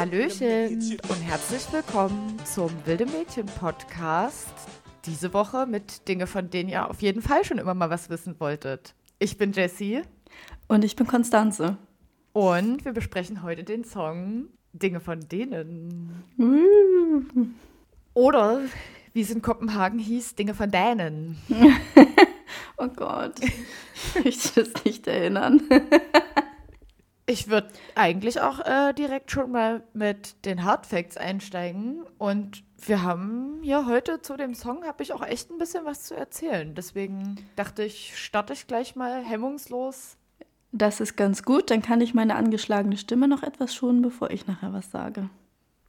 Hallöchen und herzlich willkommen zum Wilde Mädchen Podcast. Diese Woche mit Dinge, von denen ihr auf jeden Fall schon immer mal was wissen wolltet. Ich bin Jessie. Und ich bin Konstanze. Und wir besprechen heute den Song Dinge von denen. Oder, wie es in Kopenhagen hieß, Dinge von denen. oh Gott, ich möchte das nicht erinnern. Ich würde eigentlich auch äh, direkt schon mal mit den Hard Facts einsteigen. Und wir haben ja heute zu dem Song, habe ich auch echt ein bisschen was zu erzählen. Deswegen dachte ich, starte ich gleich mal hemmungslos. Das ist ganz gut, dann kann ich meine angeschlagene Stimme noch etwas schonen, bevor ich nachher was sage.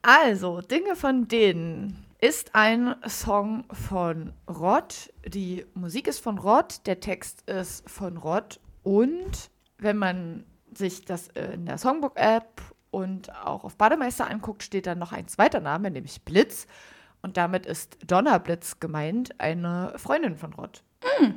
Also, Dinge von denen ist ein Song von Rod. Die Musik ist von Rod, der Text ist von Rod. Und wenn man sich das in der Songbook-App und auch auf Bademeister anguckt, steht dann noch ein zweiter Name, nämlich Blitz. Und damit ist Donna Blitz gemeint, eine Freundin von Rod. Mm.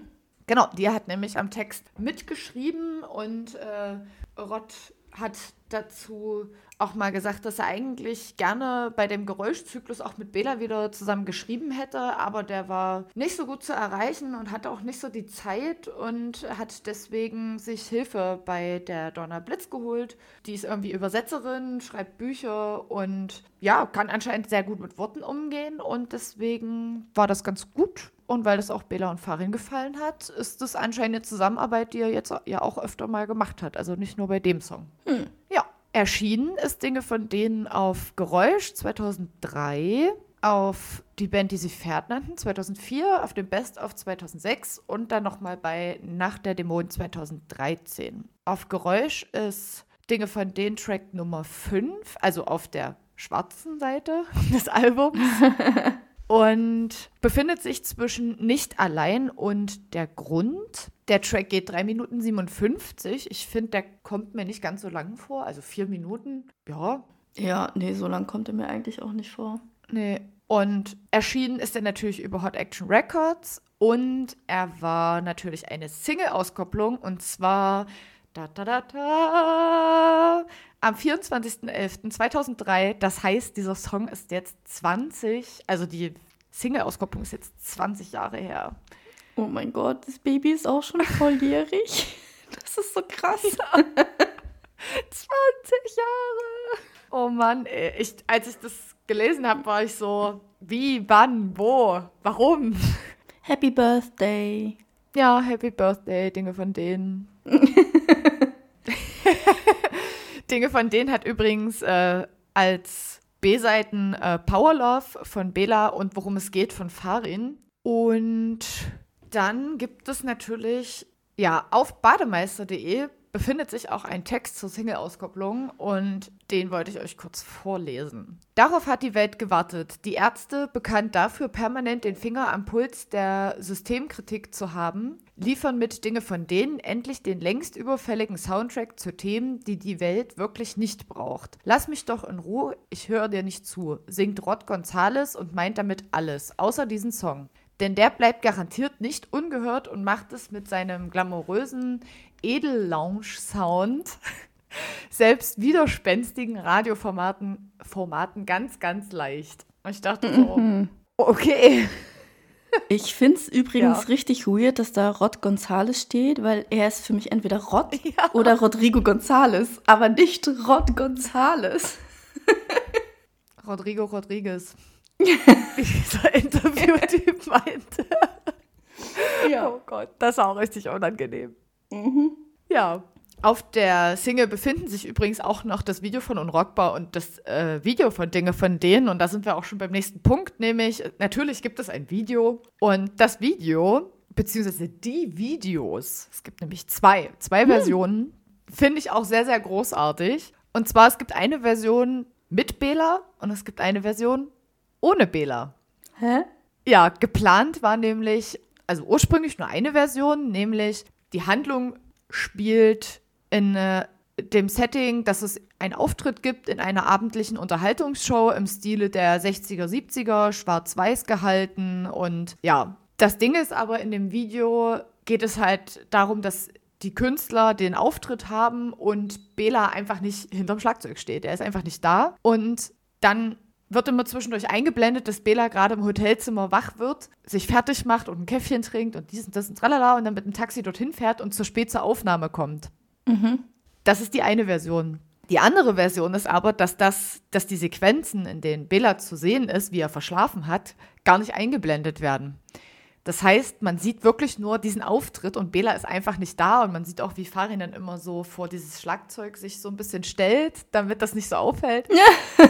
Genau, die hat nämlich am Text mitgeschrieben und äh, Rod hat dazu auch mal gesagt, dass er eigentlich gerne bei dem Geräuschzyklus auch mit Bela wieder zusammen geschrieben hätte, aber der war nicht so gut zu erreichen und hatte auch nicht so die Zeit und hat deswegen sich Hilfe bei der Donna Blitz geholt. Die ist irgendwie Übersetzerin, schreibt Bücher und ja, kann anscheinend sehr gut mit Worten umgehen und deswegen war das ganz gut. Und weil das auch Bela und Farin gefallen hat, ist das anscheinend eine Zusammenarbeit, die er jetzt ja auch öfter mal gemacht hat. Also nicht nur bei dem Song. Hm. Ja. Erschienen ist Dinge von denen auf Geräusch 2003, auf die Band, die sie Pferd nannten, 2004, auf dem Best of 2006 und dann nochmal bei Nacht der Dämonen 2013. Auf Geräusch ist Dinge von denen Track Nummer 5, also auf der schwarzen Seite des Albums. und befindet sich zwischen Nicht allein und Der Grund. Der Track geht 3 Minuten 57. Ich finde, der kommt mir nicht ganz so lang vor. Also 4 Minuten, ja. Ja, nee, so lang kommt er mir eigentlich auch nicht vor. Nee. Und erschienen ist er natürlich über Hot Action Records und er war natürlich eine Single-Auskopplung und zwar da, da, da, da, am 24.11.2003. Das heißt, dieser Song ist jetzt 20, also die Single-Auskopplung ist jetzt 20 Jahre her. Oh mein Gott, das Baby ist auch schon volljährig. Das ist so krass. Ja. 20 Jahre. Oh Mann, ey. Ich, als ich das gelesen habe, war ich so, wie, wann, wo, warum? Happy Birthday. Ja, Happy Birthday, Dinge von denen. Dinge von denen hat übrigens äh, als B-Seiten äh, Power Love von Bela und Worum es geht von Farin. Und dann gibt es natürlich, ja, auf bademeister.de befindet sich auch ein Text zur Single-Auskopplung und den wollte ich euch kurz vorlesen. Darauf hat die Welt gewartet. Die Ärzte, bekannt dafür, permanent den Finger am Puls der Systemkritik zu haben, liefern mit Dinge von denen endlich den längst überfälligen Soundtrack zu Themen, die die Welt wirklich nicht braucht. Lass mich doch in Ruhe, ich höre dir nicht zu, singt Rod Gonzales und meint damit alles, außer diesen Song. Denn der bleibt garantiert nicht ungehört und macht es mit seinem glamourösen Edel-Lounge-Sound selbst widerspenstigen Radioformaten Formaten ganz, ganz leicht. Und ich dachte so, mhm. okay. Ich finde es übrigens ja. richtig weird, dass da Rod Gonzales steht, weil er ist für mich entweder Rod ja. oder Rodrigo Gonzales, aber nicht Rod Gonzales. Rodrigo Rodriguez. Wie dieser Interviewtyp meinte. Ja. Oh Gott, das ist auch richtig unangenehm. Mhm. Ja. Auf der Single befinden sich übrigens auch noch das Video von Unrockbar und das äh, Video von Dinge von denen. Und da sind wir auch schon beim nächsten Punkt, nämlich natürlich gibt es ein Video. Und das Video, beziehungsweise die Videos, es gibt nämlich zwei, zwei hm. Versionen, finde ich auch sehr, sehr großartig. Und zwar, es gibt eine Version mit Bela und es gibt eine Version ohne Bela. Hä? Ja, geplant war nämlich, also ursprünglich nur eine Version, nämlich die Handlung spielt in äh, dem Setting, dass es einen Auftritt gibt in einer abendlichen Unterhaltungsshow im Stile der 60er, 70er, schwarz-weiß gehalten. Und ja, das Ding ist aber, in dem Video geht es halt darum, dass die Künstler den Auftritt haben und Bela einfach nicht hinterm Schlagzeug steht. Er ist einfach nicht da. Und dann wird immer zwischendurch eingeblendet, dass Bela gerade im Hotelzimmer wach wird, sich fertig macht und ein Käffchen trinkt und dies und das und tralala und dann mit dem Taxi dorthin fährt und zur spät zur Aufnahme kommt. Mhm. Das ist die eine Version. Die andere Version ist aber, dass, das, dass die Sequenzen, in denen Bela zu sehen ist, wie er verschlafen hat, gar nicht eingeblendet werden. Das heißt, man sieht wirklich nur diesen Auftritt und Bela ist einfach nicht da und man sieht auch, wie Farin dann immer so vor dieses Schlagzeug sich so ein bisschen stellt, damit das nicht so auffällt. Ja.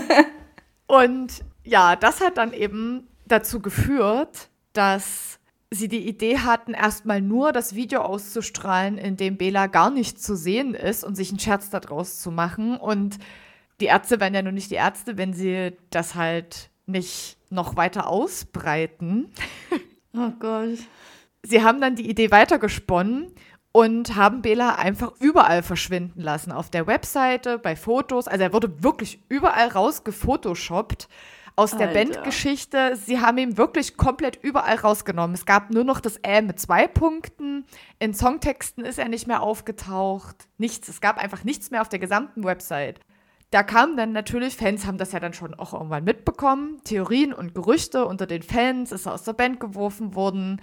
und ja, das hat dann eben dazu geführt, dass sie die Idee hatten, erstmal nur das Video auszustrahlen, in dem Bela gar nicht zu sehen ist und sich einen Scherz daraus zu machen. Und die Ärzte wären ja nur nicht die Ärzte, wenn sie das halt nicht noch weiter ausbreiten. Oh Gott. Sie haben dann die Idee weitergesponnen und haben Bela einfach überall verschwinden lassen. Auf der Webseite, bei Fotos. Also er wurde wirklich überall rausgefotoshoppt aus der Alter. Bandgeschichte. Sie haben ihn wirklich komplett überall rausgenommen. Es gab nur noch das Ä mit zwei Punkten. In Songtexten ist er nicht mehr aufgetaucht. Nichts. Es gab einfach nichts mehr auf der gesamten Website. Da kamen dann natürlich, Fans haben das ja dann schon auch irgendwann mitbekommen, Theorien und Gerüchte unter den Fans, ist er aus der Band geworfen worden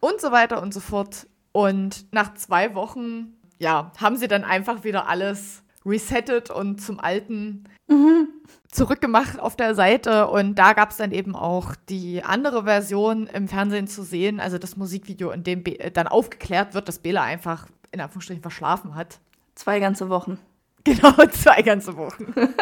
und so weiter und so fort. Und nach zwei Wochen, ja, haben sie dann einfach wieder alles resettet und zum Alten mhm. zurückgemacht auf der Seite. Und da gab es dann eben auch die andere Version im Fernsehen zu sehen, also das Musikvideo, in dem Be dann aufgeklärt wird, dass Bela einfach in Anführungsstrichen verschlafen hat. Zwei ganze Wochen. Genau, zwei ganze Wochen.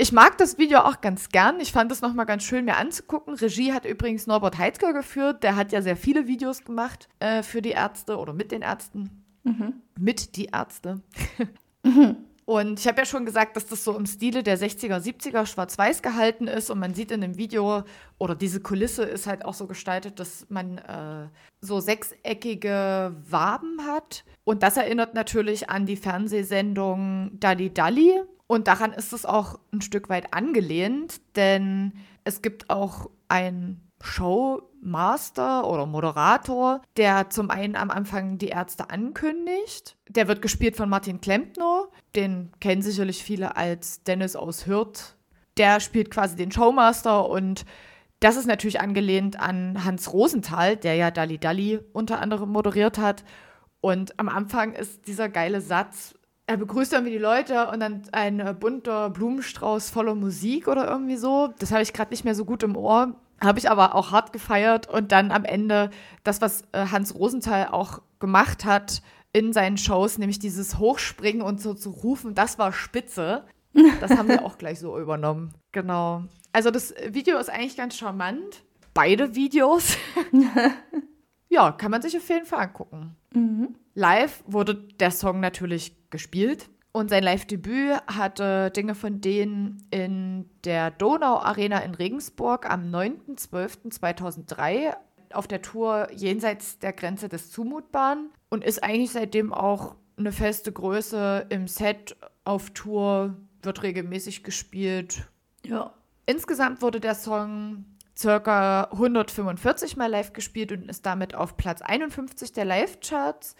Ich mag das Video auch ganz gern. Ich fand es nochmal ganz schön, mir anzugucken. Regie hat übrigens Norbert Heitzger geführt. Der hat ja sehr viele Videos gemacht äh, für die Ärzte oder mit den Ärzten. Mhm. Mit die Ärzte. mhm. Und ich habe ja schon gesagt, dass das so im Stile der 60er, 70er schwarz-weiß gehalten ist. Und man sieht in dem Video, oder diese Kulisse ist halt auch so gestaltet, dass man äh, so sechseckige Waben hat. Und das erinnert natürlich an die Fernsehsendung Dalli Dalli. Und daran ist es auch ein Stück weit angelehnt, denn es gibt auch ein Showmaster oder Moderator, der zum einen am Anfang die Ärzte ankündigt. Der wird gespielt von Martin Klempner. Den kennen sicherlich viele als Dennis aus Hürth. Der spielt quasi den Showmaster und das ist natürlich angelehnt an Hans Rosenthal, der ja Dalli Dalli unter anderem moderiert hat. Und am Anfang ist dieser geile Satz, er begrüßt irgendwie die Leute und dann ein bunter Blumenstrauß voller Musik oder irgendwie so. Das habe ich gerade nicht mehr so gut im Ohr. Habe ich aber auch hart gefeiert und dann am Ende das, was äh, Hans Rosenthal auch gemacht hat in seinen Shows, nämlich dieses Hochspringen und so zu rufen, das war spitze. Das haben wir auch gleich so übernommen. Genau. Also das Video ist eigentlich ganz charmant. Beide Videos. ja, kann man sich auf jeden Fall angucken. Mhm. Live wurde der Song natürlich gespielt. Und sein Live-Debüt hatte Dinge von denen in der Donau-Arena in Regensburg am 9.12.2003 auf der Tour Jenseits der Grenze des Zumutbaren und ist eigentlich seitdem auch eine feste Größe im Set auf Tour, wird regelmäßig gespielt. Ja. Insgesamt wurde der Song circa 145 Mal live gespielt und ist damit auf Platz 51 der Live-Charts.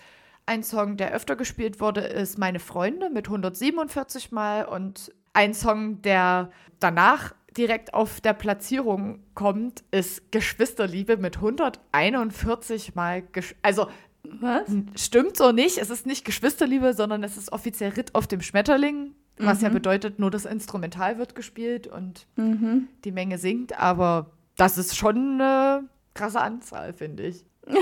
Ein Song, der öfter gespielt wurde, ist Meine Freunde mit 147 Mal und ein Song, der danach direkt auf der Platzierung kommt, ist Geschwisterliebe mit 141 Mal. Gesch also was? Stimmt so nicht. Es ist nicht Geschwisterliebe, sondern es ist offiziell Ritt auf dem Schmetterling, was mhm. ja bedeutet, nur das Instrumental wird gespielt und mhm. die Menge singt. Aber das ist schon eine krasse Anzahl, finde ich.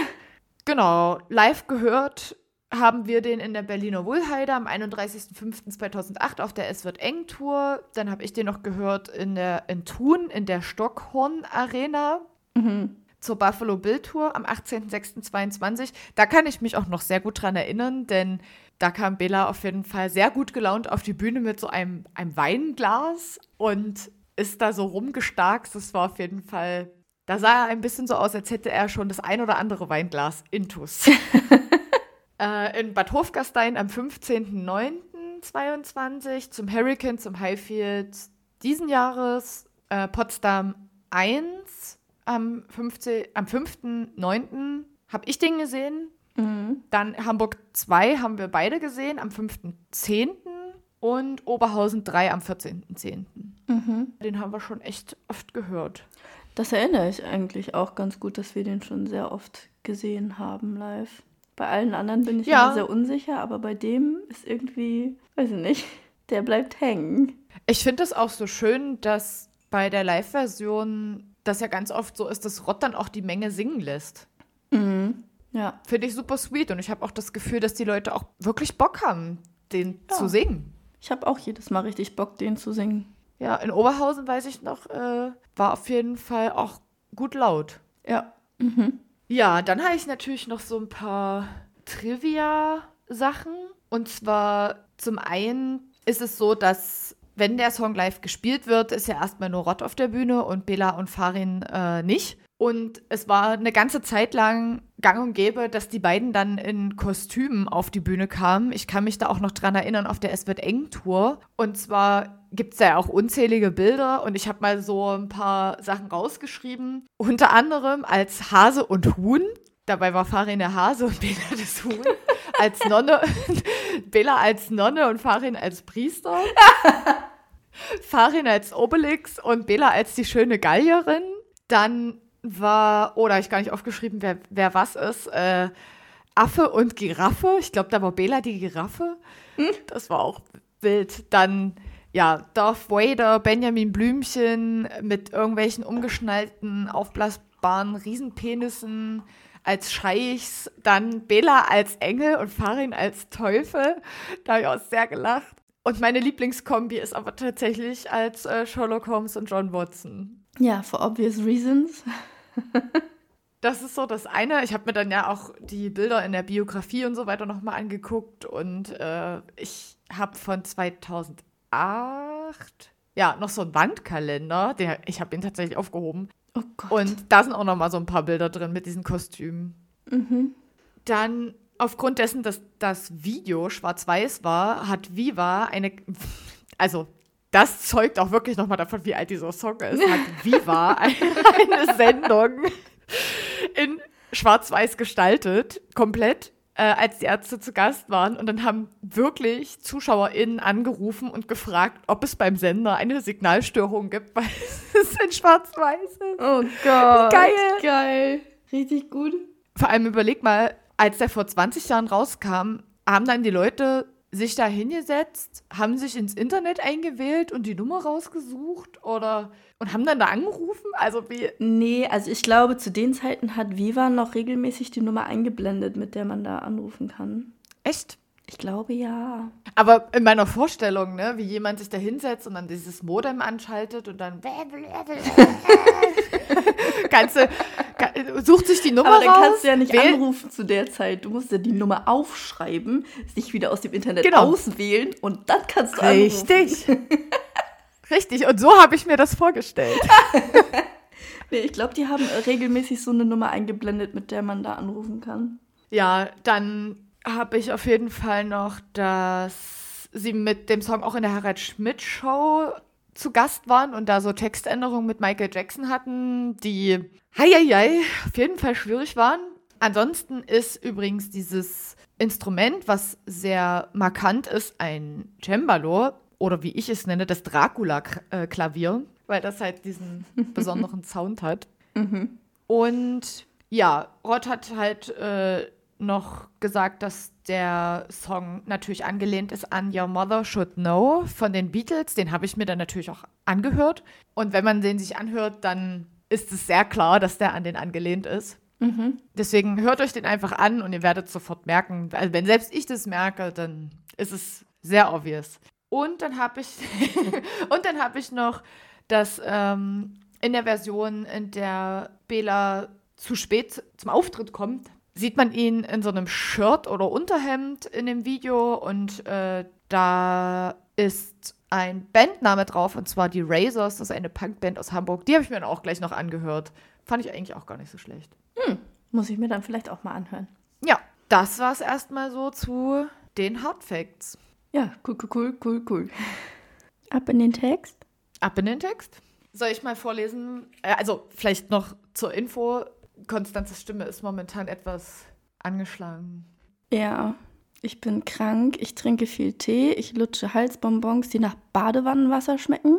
genau. Live gehört haben wir den in der Berliner Wohlheide am 31.05.2008 auf der Es wird eng Tour. Dann habe ich den noch gehört in der in Thun in der Stockhorn Arena. Mhm. Zur Buffalo Bill Tour am 18.06.22. Da kann ich mich auch noch sehr gut dran erinnern, denn da kam Bella auf jeden Fall sehr gut gelaunt auf die Bühne mit so einem, einem Weinglas und ist da so rumgestarkt. Das war auf jeden Fall, da sah er ein bisschen so aus, als hätte er schon das ein oder andere Weinglas intus. äh, in Bad Hofgastein am 15.09.22, zum Hurricane, zum Highfield diesen Jahres, äh, Potsdam 1 am, am 5.09. habe ich den gesehen. Mhm. Dann Hamburg 2 haben wir beide gesehen am 5.10. und Oberhausen 3 am 14.10. Mhm. Den haben wir schon echt oft gehört. Das erinnere ich eigentlich auch ganz gut, dass wir den schon sehr oft gesehen haben live. Bei allen anderen bin ich ja. immer sehr unsicher, aber bei dem ist irgendwie, weiß ich nicht, der bleibt hängen. Ich finde es auch so schön, dass bei der Live-Version das ja ganz oft so ist, dass Rott dann auch die Menge singen lässt. Mhm. Ja. Finde ich super sweet und ich habe auch das Gefühl, dass die Leute auch wirklich Bock haben, den ja. zu singen. Ich habe auch jedes Mal richtig Bock, den zu singen. Ja, in Oberhausen weiß ich noch, äh, war auf jeden Fall auch gut laut. Ja. Mhm. Ja, dann habe ich natürlich noch so ein paar Trivia-Sachen. Und zwar zum einen ist es so, dass wenn der Song live gespielt wird, ist ja erstmal nur Rott auf der Bühne und Bela und Farin äh, nicht. Und es war eine ganze Zeit lang gang und gäbe, dass die beiden dann in Kostümen auf die Bühne kamen. Ich kann mich da auch noch dran erinnern auf der Es wird eng Tour. Und zwar gibt es ja auch unzählige Bilder und ich habe mal so ein paar Sachen rausgeschrieben. Unter anderem als Hase und Huhn. Dabei war Farin der Hase und Bela das Huhn. Als Nonne, Bela als Nonne und Farin als Priester. Farin als Obelix und Bela als die schöne Gallierin. Dann war, oder oh, ich gar nicht aufgeschrieben, wer, wer was ist, äh, Affe und Giraffe. Ich glaube, da war Bela die Giraffe. Hm? Das war auch wild. Dann, ja, Darth Vader, Benjamin Blümchen mit irgendwelchen umgeschnallten, aufblasbaren Riesenpenissen als Scheichs. Dann Bela als Engel und Farin als Teufel. Da habe ich auch sehr gelacht. Und meine Lieblingskombi ist aber tatsächlich als äh, Sherlock Holmes und John Watson. Ja, for obvious reasons. das ist so das eine. Ich habe mir dann ja auch die Bilder in der Biografie und so weiter nochmal angeguckt und äh, ich habe von 2008 ja noch so einen Wandkalender. Der, ich habe ihn tatsächlich aufgehoben. Oh Gott. Und da sind auch nochmal so ein paar Bilder drin mit diesen Kostümen. Mhm. Dann aufgrund dessen, dass das Video schwarz-weiß war, hat Viva eine, also das zeugt auch wirklich nochmal davon, wie alt dieser Song ist. Hat Viva eine Sendung in Schwarz-Weiß gestaltet, komplett, äh, als die Ärzte zu Gast waren. Und dann haben wirklich ZuschauerInnen angerufen und gefragt, ob es beim Sender eine Signalstörung gibt, weil es in Schwarz-Weiß ist. Oh Gott. Geil. Geil. Richtig gut. Vor allem überleg mal, als der vor 20 Jahren rauskam, haben dann die Leute sich da hingesetzt, haben sich ins Internet eingewählt und die Nummer rausgesucht oder und haben dann da angerufen? Also wie? Nee, also ich glaube, zu den Zeiten hat Viva noch regelmäßig die Nummer eingeblendet, mit der man da anrufen kann. Echt? Ich glaube ja. Aber in meiner Vorstellung, ne, wie jemand sich da hinsetzt und dann dieses Modem anschaltet und dann kannst du, sucht sich die Nummer Aber dann raus, kannst du ja nicht wähl anrufen zu der Zeit. Du musst ja die Nummer aufschreiben, sich wieder aus dem Internet genau. auswählen und dann kannst du Richtig. anrufen. Richtig. Richtig. Und so habe ich mir das vorgestellt. nee, ich glaube, die haben regelmäßig so eine Nummer eingeblendet, mit der man da anrufen kann. Ja, dann habe ich auf jeden Fall noch, dass sie mit dem Song auch in der Harald Schmidt Show zu Gast waren und da so Textänderungen mit Michael Jackson hatten, die heieiei, auf jeden Fall schwierig waren. Ansonsten ist übrigens dieses Instrument, was sehr markant ist, ein Cembalo oder wie ich es nenne, das Dracula-Klavier, weil das halt diesen besonderen Sound hat. Mhm. Und ja, Rod hat halt äh, noch gesagt, dass der Song natürlich angelehnt ist an Your Mother Should Know von den Beatles. Den habe ich mir dann natürlich auch angehört. Und wenn man den sich anhört, dann ist es sehr klar, dass der an den angelehnt ist. Mhm. Deswegen hört euch den einfach an und ihr werdet sofort merken, also wenn selbst ich das merke, dann ist es sehr obvious. Und dann habe ich und dann habe ich noch, dass ähm, in der Version, in der Bela zu spät zum Auftritt kommt, sieht man ihn in so einem Shirt oder Unterhemd in dem Video und äh, da ist ein Bandname drauf und zwar die Razors, das ist eine Punkband aus Hamburg. Die habe ich mir dann auch gleich noch angehört. Fand ich eigentlich auch gar nicht so schlecht. Hm, muss ich mir dann vielleicht auch mal anhören. Ja, das war es erstmal so zu den Hard Facts. Ja, cool, cool, cool, cool, cool. Ab in den Text. Ab in den Text. Soll ich mal vorlesen? Äh, also vielleicht noch zur Info. Konstanzes Stimme ist momentan etwas angeschlagen. Ja, ich bin krank, ich trinke viel Tee, ich lutsche Halsbonbons, die nach Badewannenwasser schmecken.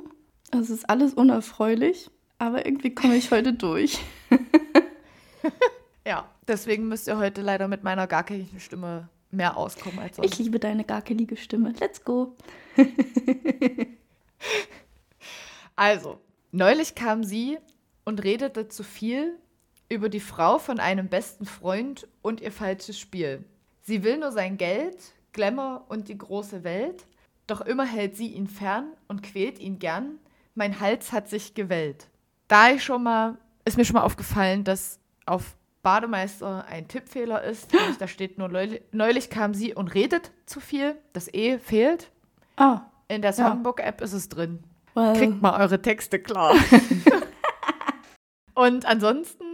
Es ist alles unerfreulich, aber irgendwie komme ich heute durch. ja, deswegen müsst ihr heute leider mit meiner garkeligen Stimme mehr auskommen als sonst. Ich liebe deine garkelige Stimme. Let's go. also, neulich kam sie und redete zu viel über die Frau von einem besten Freund und ihr falsches Spiel. Sie will nur sein Geld, Glamour und die große Welt, doch immer hält sie ihn fern und quält ihn gern. Mein Hals hat sich gewellt. Da ich schon mal, ist mir schon mal aufgefallen, dass auf Bademeister ein Tippfehler ist. da steht nur, neulich kam sie und redet zu viel. Das E fehlt. Ah. In der Songbook-App ist es drin. Well. Kriegt mal eure Texte klar. und ansonsten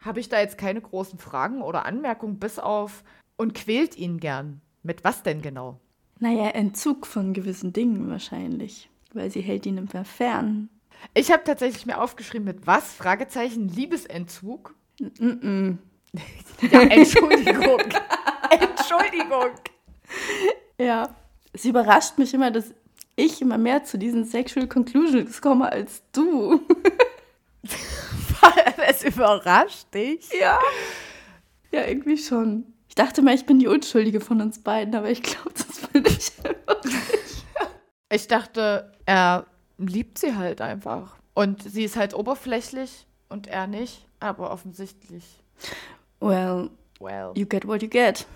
habe ich da jetzt keine großen Fragen oder Anmerkungen, bis auf und quält ihn gern. Mit was denn genau? Naja, Entzug von gewissen Dingen wahrscheinlich, weil sie hält ihn immer fern. Ich habe tatsächlich mir aufgeschrieben, mit was? Fragezeichen, Liebesentzug. Mm -mm. ja, Entschuldigung. Entschuldigung. Ja, es überrascht mich immer, dass ich immer mehr zu diesen Sexual Conclusions komme als du. es überrascht dich? Ja. Ja, irgendwie schon dachte mal, ich bin die Unschuldige von uns beiden, aber ich glaube, das bin ich einfach nicht. Ich dachte, er liebt sie halt einfach. Und sie ist halt oberflächlich und er nicht, aber offensichtlich. Well, well. you get what you get.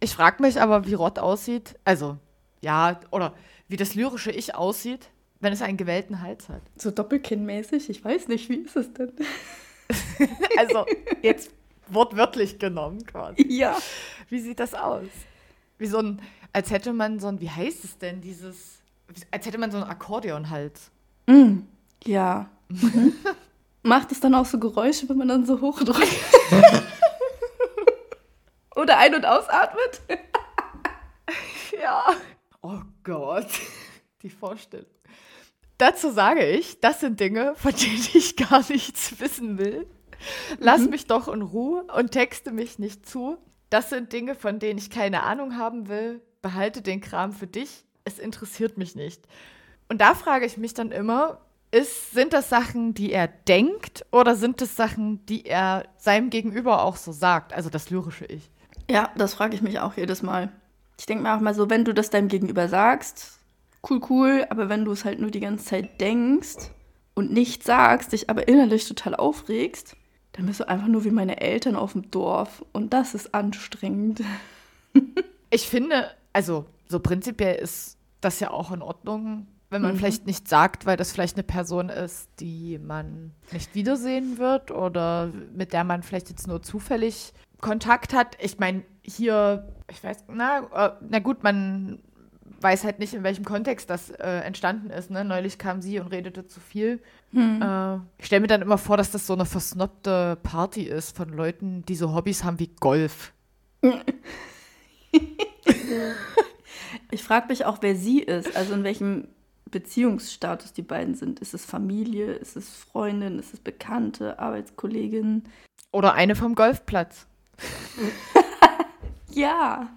Ich frage mich aber, wie Rott aussieht. Also, ja, oder wie das lyrische Ich aussieht, wenn es einen gewählten Hals hat. So doppelkinnmäßig? Ich weiß nicht, wie ist es denn? also, jetzt wortwörtlich genommen quasi. Ja. Wie sieht das aus? Wie so ein, als hätte man so ein, wie heißt es denn, dieses, als hätte man so ein Akkordeonhals. Mm, ja. Mhm. Macht es dann auch so Geräusche, wenn man dann so hochdrückt? Oder ein- und ausatmet? ja. Oh Gott, die Vorstellung. Dazu sage ich, das sind Dinge, von denen ich gar nichts wissen will. Lass mhm. mich doch in Ruhe und texte mich nicht zu. Das sind Dinge, von denen ich keine Ahnung haben will. Behalte den Kram für dich. Es interessiert mich nicht. Und da frage ich mich dann immer, ist, sind das Sachen, die er denkt oder sind das Sachen, die er seinem Gegenüber auch so sagt? Also das lyrische Ich. Ja, das frage ich mich auch jedes Mal. Ich denke mir auch mal so, wenn du das deinem Gegenüber sagst, cool, cool, aber wenn du es halt nur die ganze Zeit denkst und nicht sagst, dich aber innerlich total aufregst, dann bist du einfach nur wie meine Eltern auf dem Dorf. Und das ist anstrengend. ich finde, also so prinzipiell ist das ja auch in Ordnung, wenn man mhm. vielleicht nicht sagt, weil das vielleicht eine Person ist, die man nicht wiedersehen wird oder mit der man vielleicht jetzt nur zufällig Kontakt hat. Ich meine, hier, ich weiß, na, äh, na gut, man weiß halt nicht, in welchem Kontext das äh, entstanden ist. Ne? Neulich kam sie und redete zu viel. Hm. Äh, ich stelle mir dann immer vor, dass das so eine versnobte Party ist von Leuten, die so Hobbys haben wie Golf. ich frage mich auch, wer sie ist, also in welchem Beziehungsstatus die beiden sind. Ist es Familie, ist es Freundin, ist es Bekannte, Arbeitskollegin? Oder eine vom Golfplatz. ja,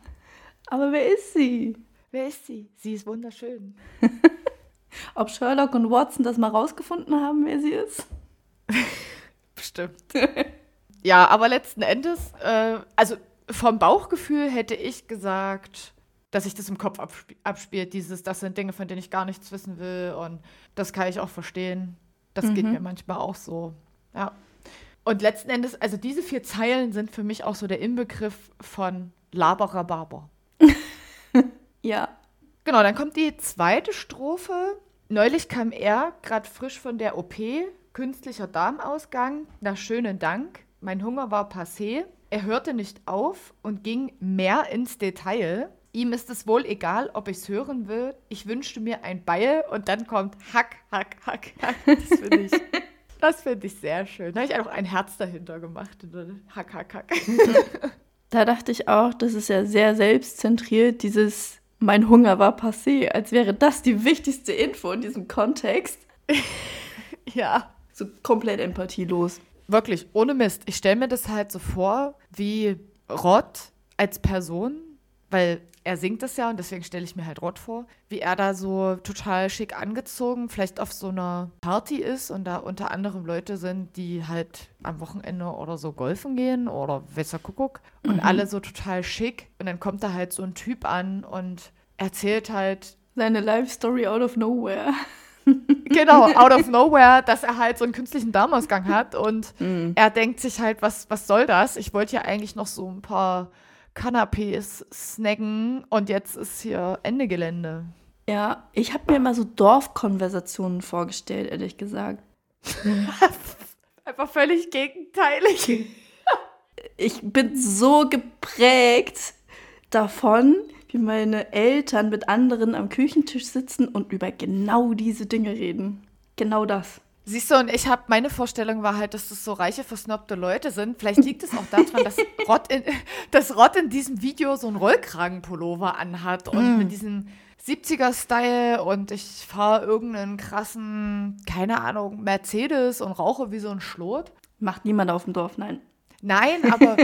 aber wer ist sie? Wer ist sie? Sie ist wunderschön. Ob Sherlock und Watson das mal rausgefunden haben, wer sie ist? Bestimmt. ja, aber letzten Endes, äh, also vom Bauchgefühl hätte ich gesagt, dass sich das im Kopf absp abspielt. Dieses, das sind Dinge, von denen ich gar nichts wissen will. Und das kann ich auch verstehen. Das mhm. geht mir manchmal auch so. Ja. Und letzten Endes, also diese vier Zeilen sind für mich auch so der Inbegriff von Laberababer. Ja. Genau, dann kommt die zweite Strophe. Neulich kam er, gerade frisch von der OP, künstlicher Darmausgang, nach schönen Dank. Mein Hunger war passé. Er hörte nicht auf und ging mehr ins Detail. Ihm ist es wohl egal, ob ich es hören will. Ich wünschte mir ein Beil und dann kommt Hack, Hack, Hack, Hack. Das finde ich, das find ich sehr schön. Da habe ich einfach ein Herz dahinter gemacht. Hack, Hack, Hack. Da dachte ich auch, das ist ja sehr selbstzentriert, dieses mein Hunger war passé, als wäre das die wichtigste Info in diesem Kontext. ja. So komplett empathielos. Wirklich, ohne Mist. Ich stelle mir das halt so vor, wie Rod als Person, weil er singt es ja und deswegen stelle ich mir halt Rod vor, wie er da so total schick angezogen, vielleicht auf so einer Party ist und da unter anderem Leute sind, die halt am Wochenende oder so golfen gehen oder besser Kuckuck und mhm. alle so total schick und dann kommt da halt so ein Typ an und erzählt halt seine Life Story out of nowhere. genau, out of nowhere, dass er halt so einen künstlichen Darmausgang hat und mm. er denkt sich halt, was, was soll das? Ich wollte ja eigentlich noch so ein paar Canapés snacken und jetzt ist hier Ende Gelände. Ja, ich habe mir immer so Dorfkonversationen vorgestellt, ehrlich gesagt. Einfach völlig gegenteilig. ich bin so geprägt davon, wie meine Eltern mit anderen am Küchentisch sitzen und über genau diese Dinge reden. Genau das. Siehst du, und ich habe, meine Vorstellung war halt, dass das so reiche, versnobte Leute sind. Vielleicht liegt es auch daran, dass Rott in, dass Rott in diesem Video so einen Rollkragenpullover anhat und mm. mit diesem 70er-Style und ich fahre irgendeinen krassen, keine Ahnung, Mercedes und rauche wie so ein Schlot. Macht niemand auf dem Dorf, nein. Nein, aber.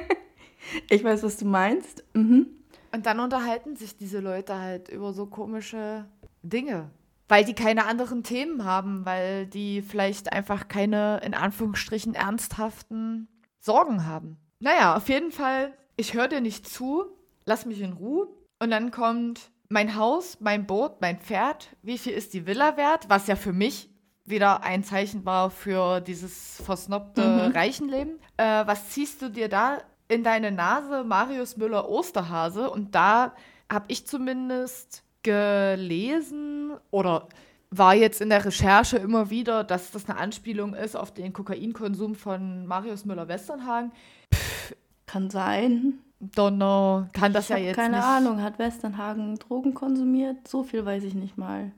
ich weiß, was du meinst. Mhm. Und dann unterhalten sich diese Leute halt über so komische Dinge weil die keine anderen Themen haben, weil die vielleicht einfach keine, in Anführungsstrichen, ernsthaften Sorgen haben. Naja, auf jeden Fall, ich höre dir nicht zu, lass mich in Ruhe. Und dann kommt mein Haus, mein Boot, mein Pferd, wie viel ist die Villa wert, was ja für mich wieder ein Zeichen war für dieses versnobte mhm. Reichenleben. Äh, was ziehst du dir da in deine Nase, Marius Müller Osterhase? Und da habe ich zumindest gelesen oder war jetzt in der Recherche immer wieder, dass das eine Anspielung ist auf den Kokainkonsum von Marius Müller-Westernhagen. Kann sein. Donner, kann das ich ja jetzt keine nicht. Ahnung, hat Westernhagen Drogen konsumiert? So viel weiß ich nicht mal.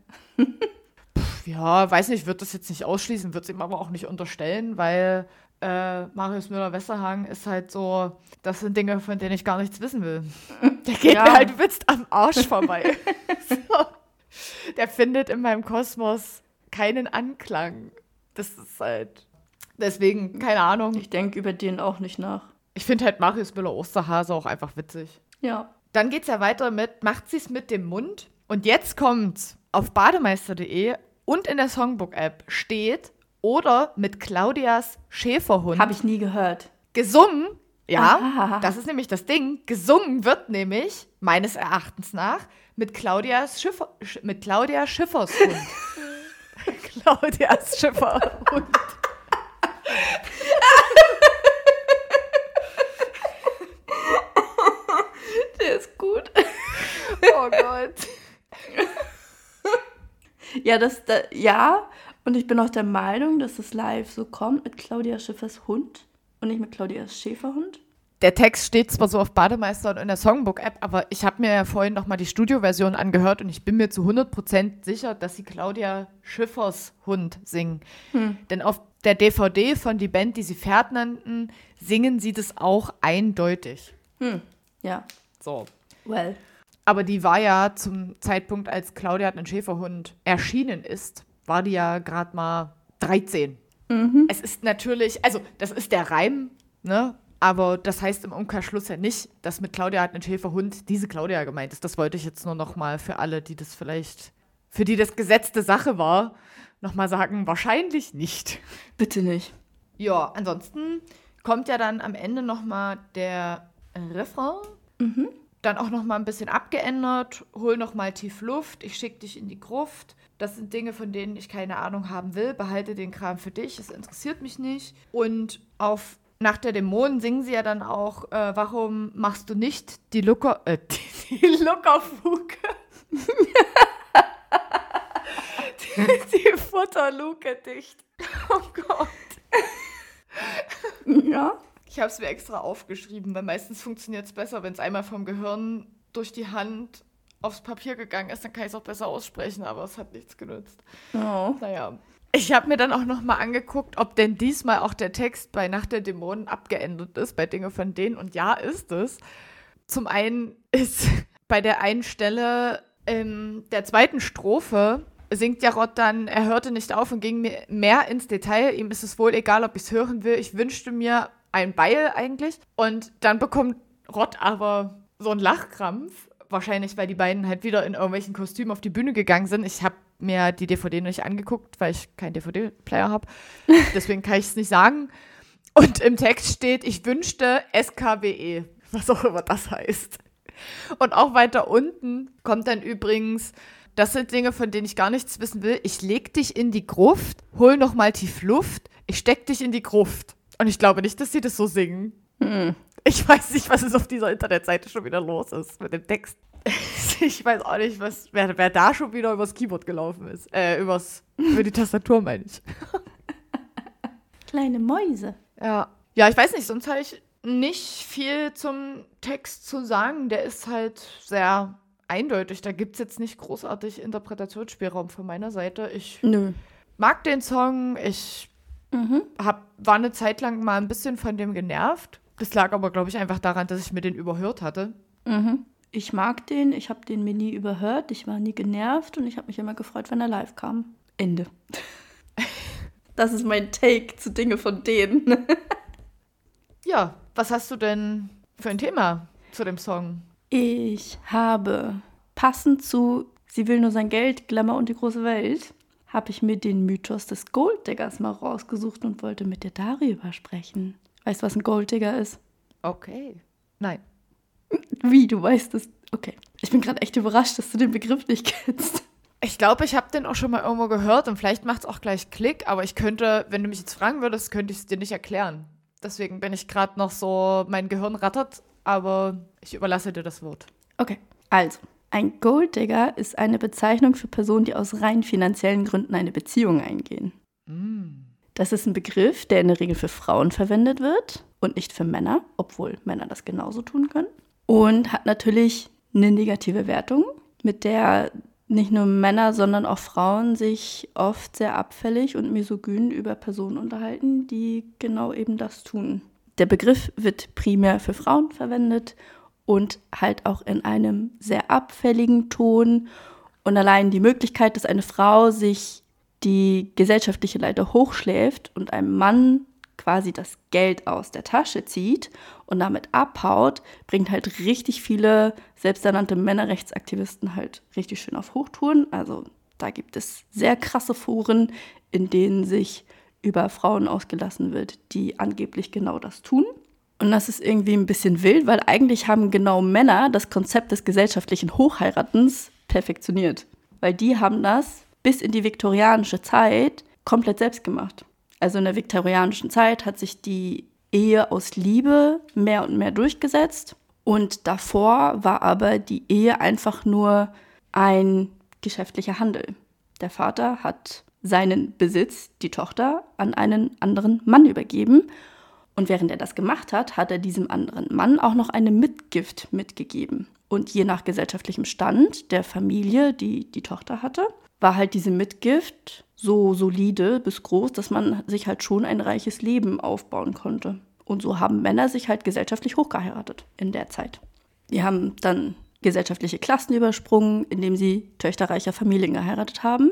Pff, ja, weiß nicht, wird das jetzt nicht ausschließen, wird es ihm aber auch nicht unterstellen, weil äh, Marius Müller-Westerhagen ist halt so, das sind Dinge, von denen ich gar nichts wissen will. Der geht ja. mir halt witzt am Arsch vorbei. so. Der findet in meinem Kosmos keinen Anklang. Das ist halt. Deswegen, keine Ahnung. Ich denke über den auch nicht nach. Ich finde halt Marius Müller-Osterhase auch einfach witzig. Ja. Dann geht's ja weiter mit Macht sie's mit dem Mund. Und jetzt kommt auf bademeister.de und in der Songbook-App steht oder mit Claudias Schäferhund. Habe ich nie gehört. Gesungen, ja, Aha. das ist nämlich das Ding. Gesungen wird nämlich, meines Erachtens nach, mit Claudias Schiffer, mit Claudia Schiffers Hund. Claudias Schifferhund. Der ist gut. Oh Gott. Ja, das, da, ja, und ich bin auch der Meinung, dass es live so kommt mit Claudia Schiffers Hund und nicht mit Claudias Schäferhund. Der Text steht zwar so auf Bademeister und in der Songbook-App, aber ich habe mir ja vorhin nochmal die Studioversion angehört und ich bin mir zu 100% sicher, dass sie Claudia Schiffers Hund singen. Hm. Denn auf der DVD von die Band, die sie Pferd nannten, singen sie das auch eindeutig. Hm. Ja. So. Well. Aber die war ja zum Zeitpunkt, als Claudia hat einen Schäferhund erschienen ist, war die ja gerade mal 13. Mhm. Es ist natürlich, also das ist der Reim, ne? Aber das heißt im Umkehrschluss ja nicht, dass mit Claudia hat einen Schäferhund diese Claudia gemeint ist. Das wollte ich jetzt nur noch mal für alle, die das vielleicht, für die das gesetzte Sache war, noch mal sagen, wahrscheinlich nicht. Bitte nicht. Ja, ansonsten kommt ja dann am Ende noch mal der Refrain. Mhm. Dann auch noch mal ein bisschen abgeändert. Hol noch mal tief Luft. Ich schick dich in die Gruft. Das sind Dinge, von denen ich keine Ahnung haben will. Behalte den Kram für dich. Es interessiert mich nicht. Und auf nach der Dämonen singen sie ja dann auch, äh, warum machst du nicht die Lucker, äh, die, die Luckerfuge? die, die Futterluke dicht. Oh Gott. Ja. Ich habe es mir extra aufgeschrieben, weil meistens funktioniert es besser, wenn es einmal vom Gehirn durch die Hand aufs Papier gegangen ist, dann kann ich es auch besser aussprechen, aber es hat nichts genützt. Oh. Naja. Ich habe mir dann auch nochmal angeguckt, ob denn diesmal auch der Text bei Nacht der Dämonen abgeändert ist, bei Dinge von denen. Und ja, ist es. Zum einen ist bei der einen Stelle in der zweiten Strophe singt ja Rott dann, er hörte nicht auf und ging mir mehr ins Detail. Ihm ist es wohl egal, ob ich es hören will. Ich wünschte mir, ein Beil eigentlich. Und dann bekommt Rott aber so einen Lachkrampf. Wahrscheinlich, weil die beiden halt wieder in irgendwelchen Kostümen auf die Bühne gegangen sind. Ich habe mir die DVD nicht angeguckt, weil ich keinen DVD-Player habe. Deswegen kann ich es nicht sagen. Und im Text steht, ich wünschte SKBE, was auch immer das heißt. Und auch weiter unten kommt dann übrigens, das sind Dinge, von denen ich gar nichts wissen will. Ich leg dich in die Gruft, hol noch mal tief Luft, ich steck dich in die Gruft. Und ich glaube nicht, dass sie das so singen. Hm. Ich weiß nicht, was es auf dieser Internetseite schon wieder los ist mit dem Text. ich weiß auch nicht, was, wer, wer da schon wieder übers Keyboard gelaufen ist. Äh, übers, über die Tastatur meine ich. Kleine Mäuse. Ja. Ja, ich weiß nicht, sonst habe ich nicht viel zum Text zu sagen. Der ist halt sehr eindeutig. Da gibt es jetzt nicht großartig Interpretationsspielraum von meiner Seite. Ich Nö. mag den Song. Ich mhm. hab, war eine Zeit lang mal ein bisschen von dem genervt. Das lag aber, glaube ich, einfach daran, dass ich mir den überhört hatte. Mhm. Ich mag den. Ich habe den mir nie überhört. Ich war nie genervt und ich habe mich immer gefreut, wenn er live kam. Ende. Das ist mein Take zu Dinge von denen. ja, was hast du denn für ein Thema zu dem Song? Ich habe passend zu Sie will nur sein Geld, Glamour und die große Welt, habe ich mir den Mythos des Golddiggers mal rausgesucht und wollte mit dir darüber sprechen. Weißt du, was ein Golddigger ist? Okay. Nein. Wie, du weißt es? Okay. Ich bin gerade echt überrascht, dass du den Begriff nicht kennst. Ich glaube, ich habe den auch schon mal irgendwo gehört und vielleicht macht es auch gleich Klick, aber ich könnte, wenn du mich jetzt fragen würdest, könnte ich es dir nicht erklären. Deswegen bin ich gerade noch so, mein Gehirn rattert, aber ich überlasse dir das Wort. Okay, also. Ein Golddigger ist eine Bezeichnung für Personen, die aus rein finanziellen Gründen eine Beziehung eingehen. Mm. Das ist ein Begriff, der in der Regel für Frauen verwendet wird und nicht für Männer, obwohl Männer das genauso tun können. Und hat natürlich eine negative Wertung, mit der nicht nur Männer, sondern auch Frauen sich oft sehr abfällig und misogyn über Personen unterhalten, die genau eben das tun. Der Begriff wird primär für Frauen verwendet und halt auch in einem sehr abfälligen Ton. Und allein die Möglichkeit, dass eine Frau sich die gesellschaftliche Leiter hochschläft und einem Mann quasi das Geld aus der Tasche zieht und damit abhaut, bringt halt richtig viele selbsternannte Männerrechtsaktivisten halt richtig schön auf Hochtouren. Also da gibt es sehr krasse Foren, in denen sich über Frauen ausgelassen wird, die angeblich genau das tun. Und das ist irgendwie ein bisschen wild, weil eigentlich haben genau Männer das Konzept des gesellschaftlichen Hochheiratens perfektioniert. Weil die haben das bis in die viktorianische Zeit komplett selbst gemacht. Also in der viktorianischen Zeit hat sich die Ehe aus Liebe mehr und mehr durchgesetzt. Und davor war aber die Ehe einfach nur ein geschäftlicher Handel. Der Vater hat seinen Besitz, die Tochter, an einen anderen Mann übergeben. Und während er das gemacht hat, hat er diesem anderen Mann auch noch eine Mitgift mitgegeben. Und je nach gesellschaftlichem Stand der Familie, die die Tochter hatte, war halt diese Mitgift so solide bis groß, dass man sich halt schon ein reiches Leben aufbauen konnte. Und so haben Männer sich halt gesellschaftlich hochgeheiratet in der Zeit. Die haben dann gesellschaftliche Klassen übersprungen, indem sie Töchter reicher Familien geheiratet haben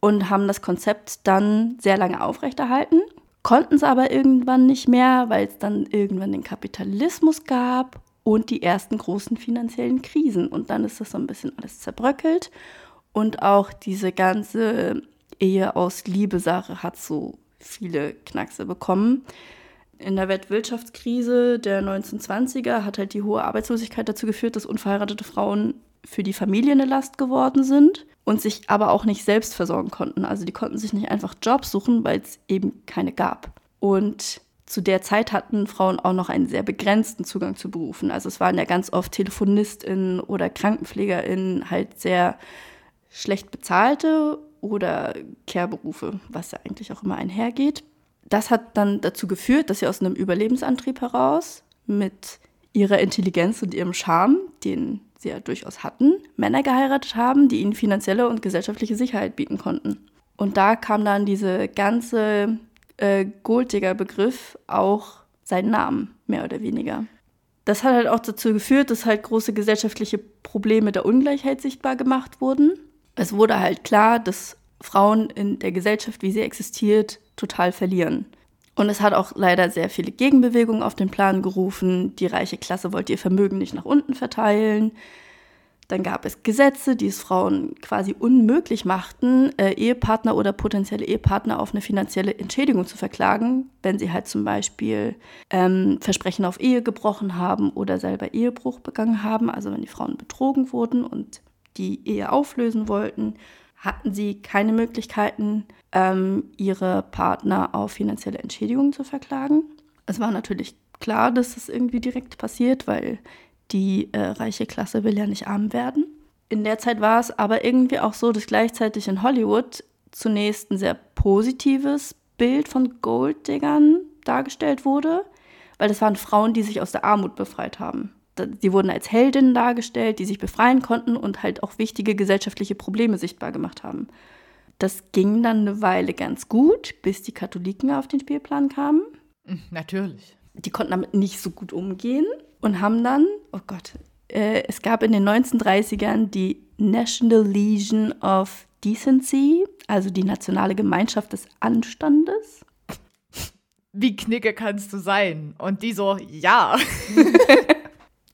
und haben das Konzept dann sehr lange aufrechterhalten, konnten es aber irgendwann nicht mehr, weil es dann irgendwann den Kapitalismus gab und die ersten großen finanziellen Krisen. Und dann ist das so ein bisschen alles zerbröckelt und auch diese ganze Ehe aus Liebe-Sache hat so viele Knackse bekommen. In der Weltwirtschaftskrise der 1920er hat halt die hohe Arbeitslosigkeit dazu geführt, dass unverheiratete Frauen für die Familie eine Last geworden sind und sich aber auch nicht selbst versorgen konnten. Also die konnten sich nicht einfach Jobs suchen, weil es eben keine gab. Und zu der Zeit hatten Frauen auch noch einen sehr begrenzten Zugang zu Berufen. Also es waren ja ganz oft TelefonistInnen oder KrankenpflegerInnen halt sehr schlecht bezahlte oder Care-Berufe, was ja eigentlich auch immer einhergeht. Das hat dann dazu geführt, dass sie aus einem Überlebensantrieb heraus mit ihrer Intelligenz und ihrem Charme, den sie ja durchaus hatten, Männer geheiratet haben, die ihnen finanzielle und gesellschaftliche Sicherheit bieten konnten. Und da kam dann diese ganze äh, Golddigger-Begriff auch seinen Namen, mehr oder weniger. Das hat halt auch dazu geführt, dass halt große gesellschaftliche Probleme der Ungleichheit sichtbar gemacht wurden es wurde halt klar, dass Frauen in der Gesellschaft, wie sie existiert, total verlieren. Und es hat auch leider sehr viele Gegenbewegungen auf den Plan gerufen. Die reiche Klasse wollte ihr Vermögen nicht nach unten verteilen. Dann gab es Gesetze, die es Frauen quasi unmöglich machten, äh, Ehepartner oder potenzielle Ehepartner auf eine finanzielle Entschädigung zu verklagen, wenn sie halt zum Beispiel ähm, Versprechen auf Ehe gebrochen haben oder selber Ehebruch begangen haben. Also wenn die Frauen betrogen wurden und die Ehe auflösen wollten, hatten sie keine Möglichkeiten, ähm, ihre Partner auf finanzielle Entschädigung zu verklagen. Es war natürlich klar, dass das irgendwie direkt passiert, weil die äh, reiche Klasse will ja nicht arm werden. In der Zeit war es aber irgendwie auch so, dass gleichzeitig in Hollywood zunächst ein sehr positives Bild von Golddiggern dargestellt wurde, weil das waren Frauen, die sich aus der Armut befreit haben. Sie wurden als Heldinnen dargestellt, die sich befreien konnten und halt auch wichtige gesellschaftliche Probleme sichtbar gemacht haben. Das ging dann eine Weile ganz gut, bis die Katholiken auf den Spielplan kamen. Hm, natürlich. Die konnten damit nicht so gut umgehen und haben dann, oh Gott, äh, es gab in den 1930ern die National Legion of Decency, also die nationale Gemeinschaft des Anstandes. Wie knicke kannst du sein? Und die so, ja.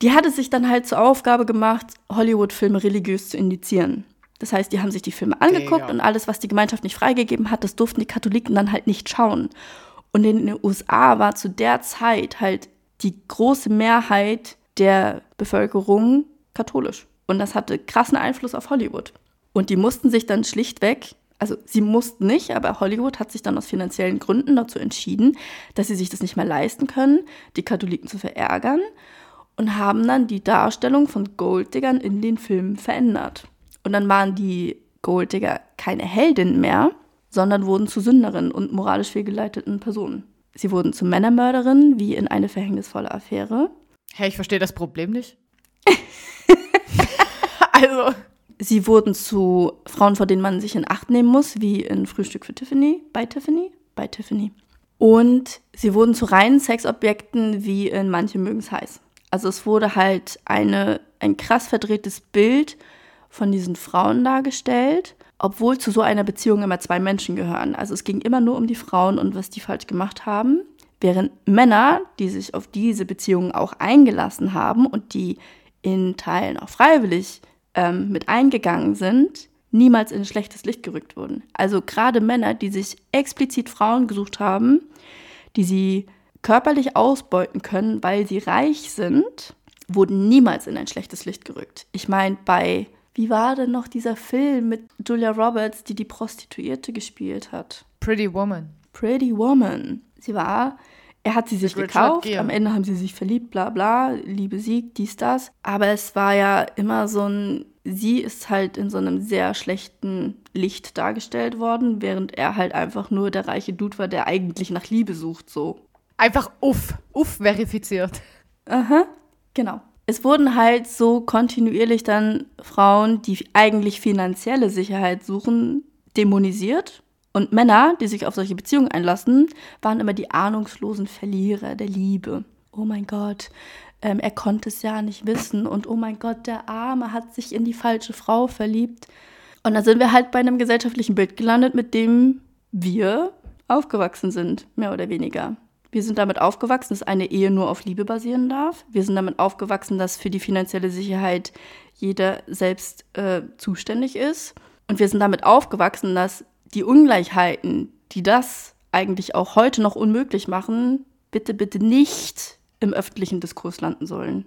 die hatte sich dann halt zur Aufgabe gemacht, Hollywood-Filme religiös zu indizieren. Das heißt, die haben sich die Filme angeguckt und alles, was die Gemeinschaft nicht freigegeben hat, das durften die Katholiken dann halt nicht schauen. Und in den USA war zu der Zeit halt die große Mehrheit der Bevölkerung katholisch. Und das hatte krassen Einfluss auf Hollywood. Und die mussten sich dann schlichtweg, also sie mussten nicht, aber Hollywood hat sich dann aus finanziellen Gründen dazu entschieden, dass sie sich das nicht mehr leisten können, die Katholiken zu verärgern und haben dann die Darstellung von Golddiggern in den Filmen verändert. Und dann waren die Golddigger keine Heldinnen mehr, sondern wurden zu Sünderinnen und moralisch fehlgeleiteten Personen. Sie wurden zu Männermörderinnen, wie in eine verhängnisvolle Affäre. Hey, ich verstehe das Problem nicht. also. Sie wurden zu Frauen, vor denen man sich in Acht nehmen muss, wie in Frühstück für Tiffany, bei Tiffany, bei Tiffany. Und sie wurden zu reinen Sexobjekten, wie in Manche mögen es heiß. Also es wurde halt eine, ein krass verdrehtes Bild von diesen Frauen dargestellt obwohl zu so einer Beziehung immer zwei Menschen gehören. Also es ging immer nur um die Frauen und was die falsch gemacht haben. Während Männer, die sich auf diese Beziehungen auch eingelassen haben und die in Teilen auch freiwillig ähm, mit eingegangen sind, niemals in ein schlechtes Licht gerückt wurden. Also gerade Männer, die sich explizit Frauen gesucht haben, die sie körperlich ausbeuten können, weil sie reich sind, wurden niemals in ein schlechtes Licht gerückt. Ich meine, bei wie war denn noch dieser Film mit Julia Roberts, die die Prostituierte gespielt hat? Pretty Woman. Pretty Woman. Sie war, er hat sie sich gekauft, am Ende haben sie sich verliebt, bla bla, Liebe siegt, dies, das. Aber es war ja immer so ein, sie ist halt in so einem sehr schlechten Licht dargestellt worden, während er halt einfach nur der reiche Dude war, der eigentlich nach Liebe sucht, so. Einfach uff, uff verifiziert. Aha, genau es wurden halt so kontinuierlich dann Frauen, die eigentlich finanzielle Sicherheit suchen, dämonisiert. Und Männer, die sich auf solche Beziehungen einlassen, waren immer die ahnungslosen Verlierer der Liebe. Oh mein Gott, ähm, er konnte es ja nicht wissen. Und oh mein Gott, der Arme hat sich in die falsche Frau verliebt. Und da sind wir halt bei einem gesellschaftlichen Bild gelandet, mit dem wir aufgewachsen sind, mehr oder weniger. Wir sind damit aufgewachsen, dass eine Ehe nur auf Liebe basieren darf. Wir sind damit aufgewachsen, dass für die finanzielle Sicherheit jeder selbst äh, zuständig ist. Und wir sind damit aufgewachsen, dass die Ungleichheiten, die das eigentlich auch heute noch unmöglich machen, bitte, bitte nicht im öffentlichen Diskurs landen sollen.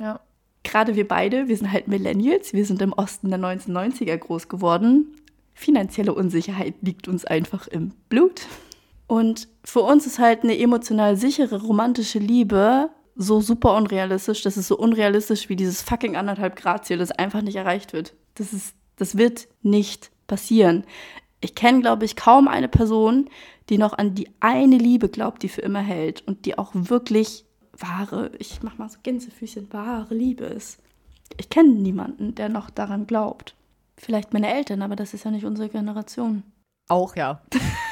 Ja. Gerade wir beide, wir sind halt Millennials, wir sind im Osten der 1990er groß geworden. Finanzielle Unsicherheit liegt uns einfach im Blut. Und für uns ist halt eine emotional sichere, romantische Liebe so super unrealistisch. Das ist so unrealistisch wie dieses fucking anderthalb Grad Ziel, das einfach nicht erreicht wird. Das ist, das wird nicht passieren. Ich kenne, glaube ich, kaum eine Person, die noch an die eine Liebe glaubt, die für immer hält und die auch wirklich wahre, ich mach mal so Gänsefüßchen, wahre Liebe ist. Ich kenne niemanden, der noch daran glaubt. Vielleicht meine Eltern, aber das ist ja nicht unsere Generation. Auch ja.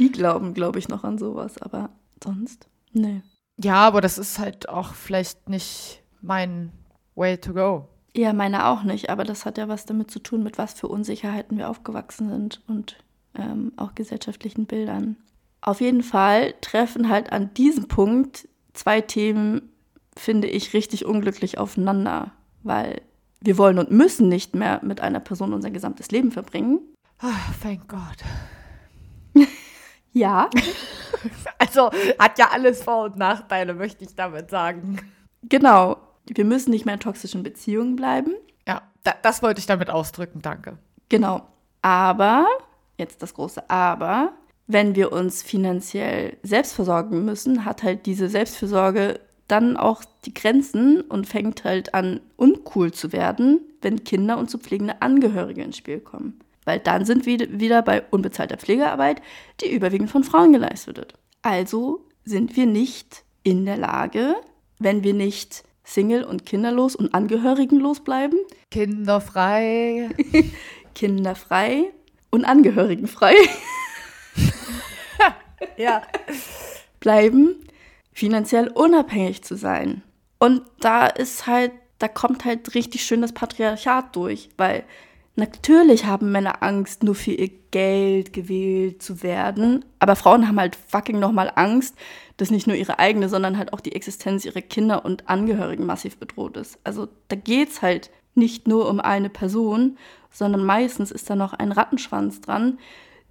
Die glauben, glaube ich, noch an sowas, aber sonst, nee. Ja, aber das ist halt auch vielleicht nicht mein way to go. Ja, meine auch nicht, aber das hat ja was damit zu tun, mit was für Unsicherheiten wir aufgewachsen sind und ähm, auch gesellschaftlichen Bildern. Auf jeden Fall treffen halt an diesem Punkt zwei Themen, finde ich, richtig unglücklich aufeinander, weil wir wollen und müssen nicht mehr mit einer Person unser gesamtes Leben verbringen. Oh, thank God. Ja. also hat ja alles Vor- und Nachteile, möchte ich damit sagen. Genau. Wir müssen nicht mehr in toxischen Beziehungen bleiben. Ja, da, das wollte ich damit ausdrücken, danke. Genau. Aber, jetzt das große Aber, wenn wir uns finanziell selbst versorgen müssen, hat halt diese Selbstversorge dann auch die Grenzen und fängt halt an, uncool zu werden, wenn Kinder und zu pflegende Angehörige ins Spiel kommen. Weil dann sind wir wieder bei unbezahlter Pflegearbeit, die überwiegend von Frauen geleistet wird. Also sind wir nicht in der Lage, wenn wir nicht Single und kinderlos und angehörigenlos bleiben. Kinderfrei. Kinderfrei und angehörigenfrei. ja. Bleiben, finanziell unabhängig zu sein. Und da ist halt, da kommt halt richtig schön das Patriarchat durch, weil natürlich haben Männer Angst, nur für ihr Geld gewählt zu werden, aber Frauen haben halt fucking nochmal Angst, dass nicht nur ihre eigene, sondern halt auch die Existenz ihrer Kinder und Angehörigen massiv bedroht ist. Also da geht's halt nicht nur um eine Person, sondern meistens ist da noch ein Rattenschwanz dran,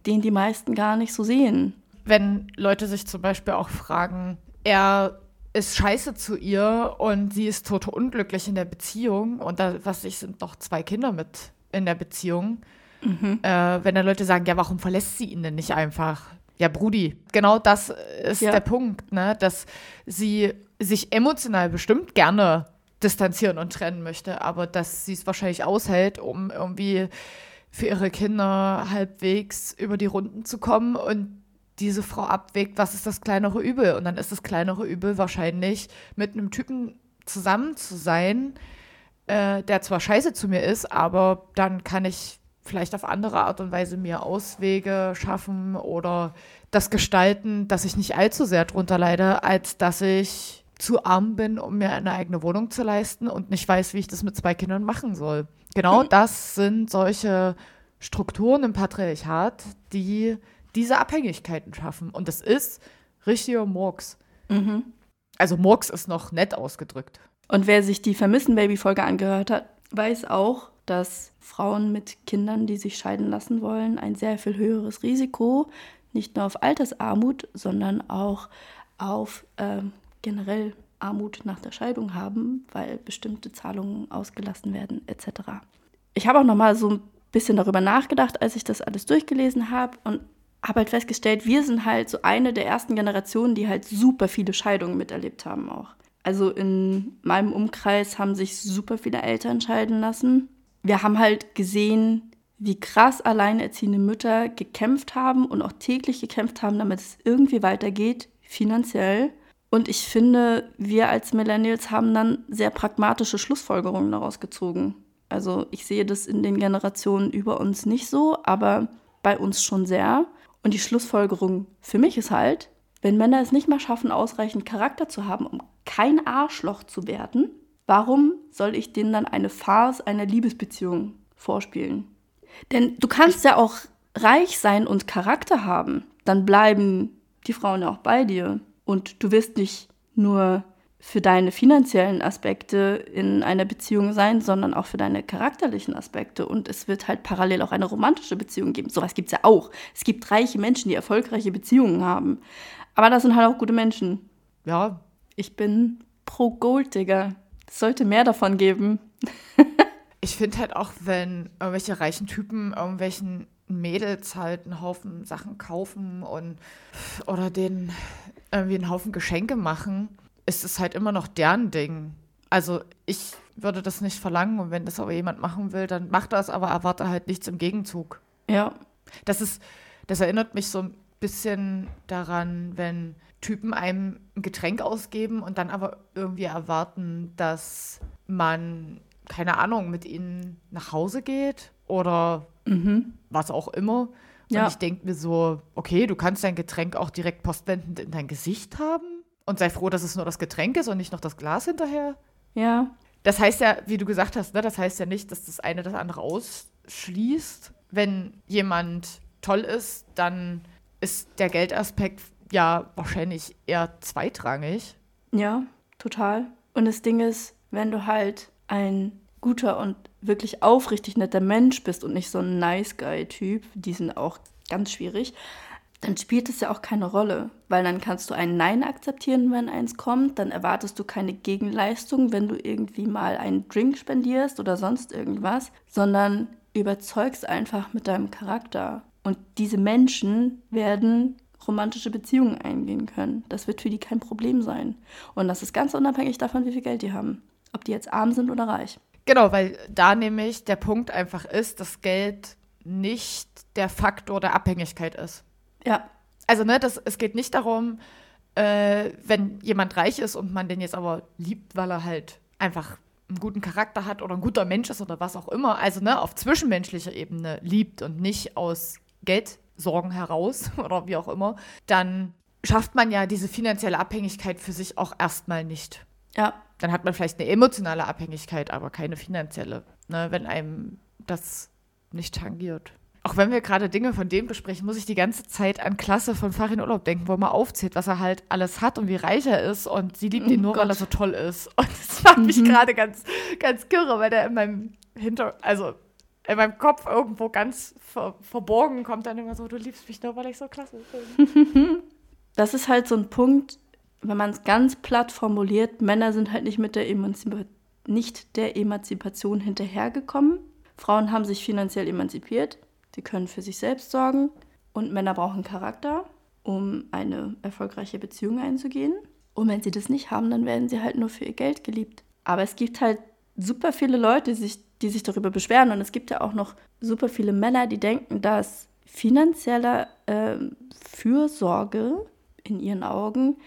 den die meisten gar nicht so sehen. Wenn Leute sich zum Beispiel auch fragen, er ist scheiße zu ihr und sie ist total unglücklich in der Beziehung und da, was ich, sind noch zwei Kinder mit in der Beziehung. Mhm. Äh, wenn dann Leute sagen, ja, warum verlässt sie ihn denn nicht einfach? Ja, Brudi, genau das ist ja. der Punkt, ne? dass sie sich emotional bestimmt gerne distanzieren und trennen möchte, aber dass sie es wahrscheinlich aushält, um irgendwie für ihre Kinder halbwegs über die Runden zu kommen und diese Frau abwägt, was ist das kleinere Übel? Und dann ist das kleinere Übel wahrscheinlich mit einem Typen zusammen zu sein, äh, der zwar scheiße zu mir ist, aber dann kann ich vielleicht auf andere Art und Weise mir Auswege schaffen oder das gestalten, dass ich nicht allzu sehr drunter leide, als dass ich zu arm bin, um mir eine eigene Wohnung zu leisten und nicht weiß, wie ich das mit zwei Kindern machen soll. Genau mhm. das sind solche Strukturen im Patriarchat, die diese Abhängigkeiten schaffen. Und das ist richtiger Murks. Mhm. Also Murks ist noch nett ausgedrückt. Und wer sich die Vermissen-Baby-Folge angehört hat, weiß auch, dass Frauen mit Kindern, die sich scheiden lassen wollen, ein sehr viel höheres Risiko nicht nur auf Altersarmut, sondern auch auf äh, generell Armut nach der Scheidung haben, weil bestimmte Zahlungen ausgelassen werden etc. Ich habe auch noch mal so ein bisschen darüber nachgedacht, als ich das alles durchgelesen habe und habe halt festgestellt, wir sind halt so eine der ersten Generationen, die halt super viele Scheidungen miterlebt haben auch. Also in meinem Umkreis haben sich super viele Eltern scheiden lassen. Wir haben halt gesehen, wie krass alleinerziehende Mütter gekämpft haben und auch täglich gekämpft haben, damit es irgendwie weitergeht, finanziell. Und ich finde, wir als Millennials haben dann sehr pragmatische Schlussfolgerungen daraus gezogen. Also ich sehe das in den Generationen über uns nicht so, aber bei uns schon sehr. Und die Schlussfolgerung für mich ist halt, wenn Männer es nicht mal schaffen, ausreichend Charakter zu haben, um kein Arschloch zu werden, warum soll ich denen dann eine Farce einer Liebesbeziehung vorspielen? Denn du kannst ja auch reich sein und Charakter haben, dann bleiben die Frauen ja auch bei dir. Und du wirst nicht nur für deine finanziellen Aspekte in einer Beziehung sein, sondern auch für deine charakterlichen Aspekte. Und es wird halt parallel auch eine romantische Beziehung geben. Sowas gibt es ja auch. Es gibt reiche Menschen, die erfolgreiche Beziehungen haben. Aber das sind halt auch gute Menschen. Ja. Ich bin pro Golddigger. Es sollte mehr davon geben. ich finde halt auch, wenn irgendwelche reichen Typen irgendwelchen Mädels halt einen Haufen Sachen kaufen und oder denen irgendwie einen Haufen Geschenke machen, ist es halt immer noch deren Ding. Also ich würde das nicht verlangen und wenn das aber jemand machen will, dann macht das, aber erwarte halt nichts im Gegenzug. Ja. Das ist, das erinnert mich so bisschen daran, wenn Typen einem ein Getränk ausgeben und dann aber irgendwie erwarten, dass man, keine Ahnung, mit ihnen nach Hause geht oder mhm. was auch immer. Und ja. ich denke mir so, okay, du kannst dein Getränk auch direkt postwendend in dein Gesicht haben und sei froh, dass es nur das Getränk ist und nicht noch das Glas hinterher. Ja. Das heißt ja, wie du gesagt hast, ne, das heißt ja nicht, dass das eine das andere ausschließt. Wenn jemand toll ist, dann ist der Geldaspekt ja wahrscheinlich eher zweitrangig. Ja, total. Und das Ding ist, wenn du halt ein guter und wirklich aufrichtig netter Mensch bist und nicht so ein Nice Guy-Typ, die sind auch ganz schwierig, dann spielt es ja auch keine Rolle, weil dann kannst du ein Nein akzeptieren, wenn eins kommt, dann erwartest du keine Gegenleistung, wenn du irgendwie mal einen Drink spendierst oder sonst irgendwas, sondern überzeugst einfach mit deinem Charakter. Und diese Menschen werden romantische Beziehungen eingehen können. Das wird für die kein Problem sein. Und das ist ganz unabhängig davon, wie viel Geld die haben. Ob die jetzt arm sind oder reich. Genau, weil da nämlich der Punkt einfach ist, dass Geld nicht der Faktor der Abhängigkeit ist. Ja. Also, ne, das, es geht nicht darum, äh, wenn jemand reich ist und man den jetzt aber liebt, weil er halt einfach einen guten Charakter hat oder ein guter Mensch ist oder was auch immer, also ne, auf zwischenmenschlicher Ebene liebt und nicht aus Geldsorgen heraus oder wie auch immer, dann schafft man ja diese finanzielle Abhängigkeit für sich auch erstmal nicht. Ja. Dann hat man vielleicht eine emotionale Abhängigkeit, aber keine finanzielle, ne, wenn einem das nicht tangiert. Auch wenn wir gerade Dinge von dem besprechen, muss ich die ganze Zeit an Klasse von Farin Urlaub denken, wo man aufzählt, was er halt alles hat und wie reich er ist und sie liebt ihn oh nur, Gott. weil er so toll ist. Und das macht mhm. mich gerade ganz, ganz kirre, weil der in meinem Hinter, also in meinem Kopf irgendwo ganz ver verborgen kommt dann immer so, du liebst mich nur, weil ich so klasse bin. Das ist halt so ein Punkt, wenn man es ganz platt formuliert, Männer sind halt nicht mit der, Emanzip nicht der Emanzipation hinterhergekommen. Frauen haben sich finanziell emanzipiert Sie können für sich selbst sorgen und Männer brauchen Charakter, um eine erfolgreiche Beziehung einzugehen. Und wenn sie das nicht haben, dann werden sie halt nur für ihr Geld geliebt. Aber es gibt halt super viele Leute, die sich, die sich darüber beschweren. Und es gibt ja auch noch super viele Männer, die denken, dass finanzielle äh, Fürsorge in ihren Augen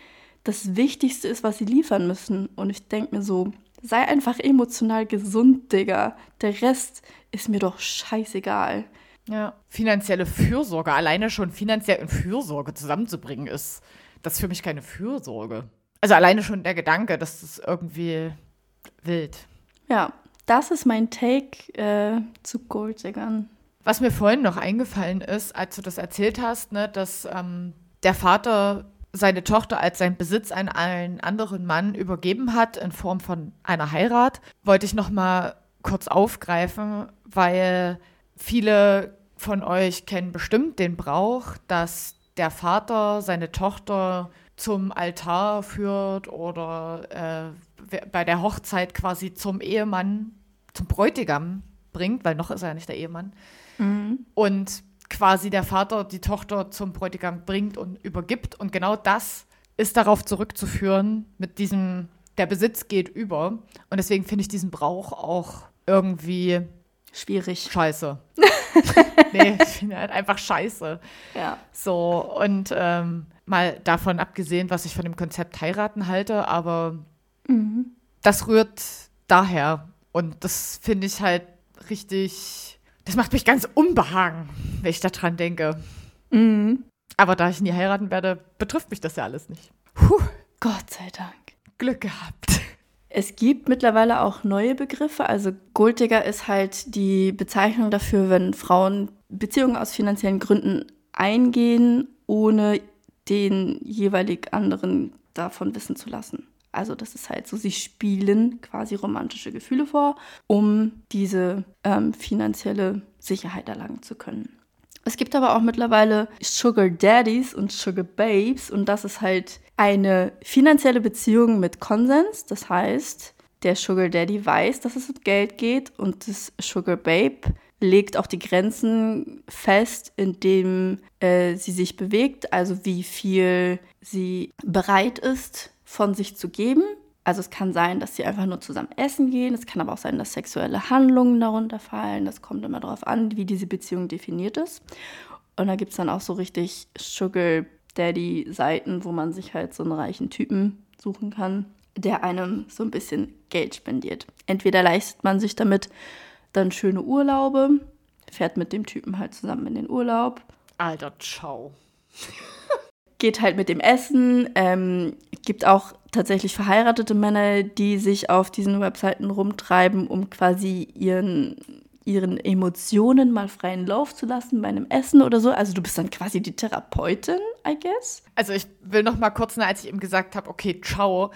das Wichtigste ist, was sie liefern müssen. Und ich denke mir so, sei einfach emotional gesund, Digga. Der Rest ist mir doch scheißegal. Ja. Finanzielle Fürsorge, alleine schon finanziell und Fürsorge zusammenzubringen, ist das ist für mich keine Fürsorge. Also alleine schon der Gedanke, dass das irgendwie wild. Ja, das ist mein Take äh, zu Golddiggern. Was mir vorhin noch eingefallen ist, als du das erzählt hast, ne, dass ähm, der Vater seine Tochter als sein Besitz an einen anderen Mann übergeben hat in Form von einer Heirat, wollte ich noch mal kurz aufgreifen, weil Viele von euch kennen bestimmt den Brauch, dass der Vater seine Tochter zum Altar führt oder äh, bei der Hochzeit quasi zum Ehemann, zum Bräutigam bringt, weil noch ist er ja nicht der Ehemann. Mhm. Und quasi der Vater die Tochter zum Bräutigam bringt und übergibt. Und genau das ist darauf zurückzuführen mit diesem, der Besitz geht über. Und deswegen finde ich diesen Brauch auch irgendwie Schwierig. Scheiße. nee, ich finde halt einfach scheiße. Ja. So, und ähm, mal davon abgesehen, was ich von dem Konzept heiraten halte, aber mhm. das rührt daher. Und das finde ich halt richtig, das macht mich ganz unbehagen, wenn ich daran denke. Mhm. Aber da ich nie heiraten werde, betrifft mich das ja alles nicht. Puh. Gott sei Dank. Glück gehabt. Es gibt mittlerweile auch neue Begriffe. Also Golddigger ist halt die Bezeichnung dafür, wenn Frauen Beziehungen aus finanziellen Gründen eingehen, ohne den jeweilig anderen davon wissen zu lassen. Also das ist halt so, sie spielen quasi romantische Gefühle vor, um diese ähm, finanzielle Sicherheit erlangen zu können. Es gibt aber auch mittlerweile Sugar Daddies und Sugar Babes und das ist halt eine finanzielle Beziehung mit Konsens. Das heißt, der Sugar Daddy weiß, dass es um Geld geht und das Sugar Babe legt auch die Grenzen fest, indem äh, sie sich bewegt, also wie viel sie bereit ist, von sich zu geben. Also es kann sein, dass sie einfach nur zusammen essen gehen. Es kann aber auch sein, dass sexuelle Handlungen darunter fallen. Das kommt immer darauf an, wie diese Beziehung definiert ist. Und da gibt es dann auch so richtig Sugar Daddy-Seiten, wo man sich halt so einen reichen Typen suchen kann, der einem so ein bisschen Geld spendiert. Entweder leistet man sich damit dann schöne Urlaube, fährt mit dem Typen halt zusammen in den Urlaub. Alter, ciao. geht halt mit dem Essen. Ähm, gibt auch tatsächlich verheiratete Männer, die sich auf diesen Webseiten rumtreiben, um quasi ihren ihren Emotionen mal freien Lauf zu lassen bei einem Essen oder so. Also du bist dann quasi die Therapeutin, I guess. Also ich will noch mal kurz, als ich eben gesagt habe, okay, ciao,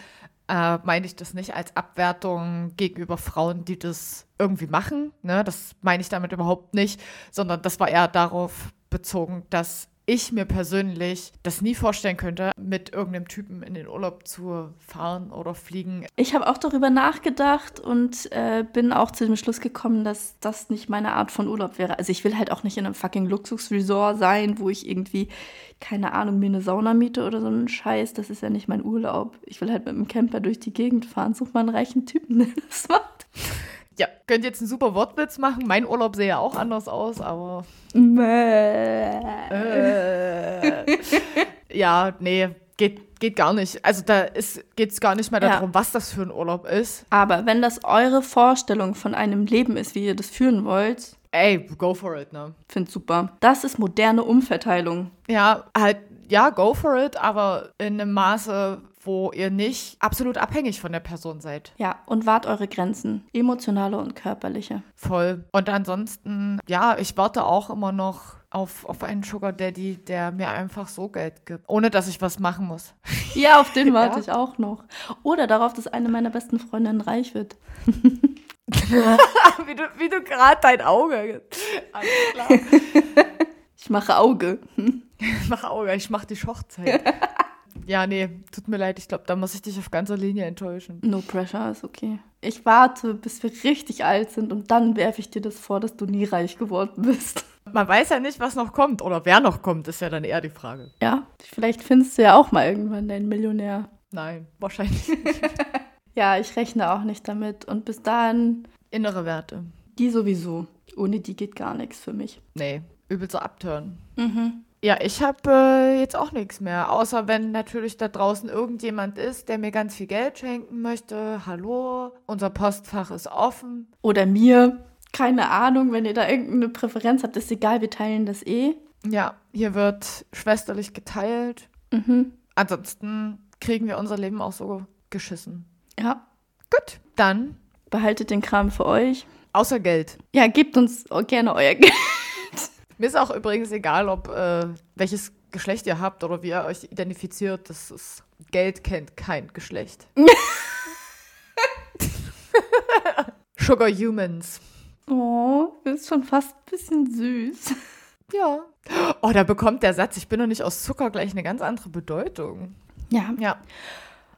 äh, meine ich das nicht als Abwertung gegenüber Frauen, die das irgendwie machen. Ne? Das meine ich damit überhaupt nicht, sondern das war eher darauf bezogen, dass ich mir persönlich das nie vorstellen könnte, mit irgendeinem Typen in den Urlaub zu fahren oder fliegen. Ich habe auch darüber nachgedacht und äh, bin auch zu dem Schluss gekommen, dass das nicht meine Art von Urlaub wäre. Also ich will halt auch nicht in einem fucking Luxusresort sein, wo ich irgendwie, keine Ahnung, mir eine Sauna miete oder so einen Scheiß. Das ist ja nicht mein Urlaub. Ich will halt mit einem Camper durch die Gegend fahren. Such mal einen reichen Typen, der das macht. Ja, könnt jetzt einen super Wortwitz machen. Mein Urlaub sähe ja auch anders aus, aber. Äh. ja, nee, geht, geht gar nicht. Also da geht es gar nicht mehr darum, ja. was das für ein Urlaub ist. Aber wenn das eure Vorstellung von einem Leben ist, wie ihr das führen wollt. Ey, go for it, ne? Find's super. Das ist moderne Umverteilung. Ja, halt, ja, go for it, aber in einem Maße, wo ihr nicht absolut abhängig von der Person seid. Ja, und wahrt eure Grenzen, emotionale und körperliche. Voll. Und ansonsten, ja, ich warte auch immer noch auf, auf einen Sugar Daddy, der mir einfach so Geld gibt, ohne dass ich was machen muss. Ja, auf den warte ja. ich auch noch. Oder darauf, dass eine meiner besten Freundinnen reich wird. wie du, wie du gerade dein Auge. Alles klar. Ich mache Auge. Ich mache Auge, ich mache die Hochzeit. Ja, nee, tut mir leid. Ich glaube, da muss ich dich auf ganzer Linie enttäuschen. No pressure, ist okay. Ich warte, bis wir richtig alt sind und dann werfe ich dir das vor, dass du nie reich geworden bist. Man weiß ja nicht, was noch kommt oder wer noch kommt, ist ja dann eher die Frage. Ja, vielleicht findest du ja auch mal irgendwann deinen Millionär. Nein, wahrscheinlich nicht. ja, ich rechne auch nicht damit. Und bis dahin. Innere Werte. Die sowieso. Ohne die geht gar nichts für mich. Nee, übel so abtören. Mhm. Ja, ich habe äh, jetzt auch nichts mehr, außer wenn natürlich da draußen irgendjemand ist, der mir ganz viel Geld schenken möchte. Hallo, unser Postfach ist offen. Oder mir. Keine Ahnung, wenn ihr da irgendeine Präferenz habt, ist egal, wir teilen das eh. Ja, hier wird schwesterlich geteilt. Mhm. Ansonsten kriegen wir unser Leben auch so geschissen. Ja. Gut, dann. Behaltet den Kram für euch. Außer Geld. Ja, gebt uns gerne euer Geld. Mir ist auch übrigens egal, ob äh, welches Geschlecht ihr habt oder wie ihr euch identifiziert. Das ist, Geld kennt kein Geschlecht. Sugar Humans. Oh, das ist schon fast ein bisschen süß. Ja. Oh, da bekommt der Satz, ich bin noch nicht aus Zucker, gleich eine ganz andere Bedeutung. Ja. Ja.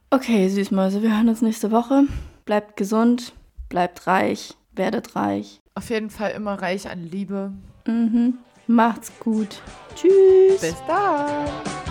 Okay, Süßmäuse, wir hören uns nächste Woche. Bleibt gesund, bleibt reich, werdet reich. Auf jeden Fall immer reich an Liebe. Mhm. Macht's gut. Tschüss. Bis dann.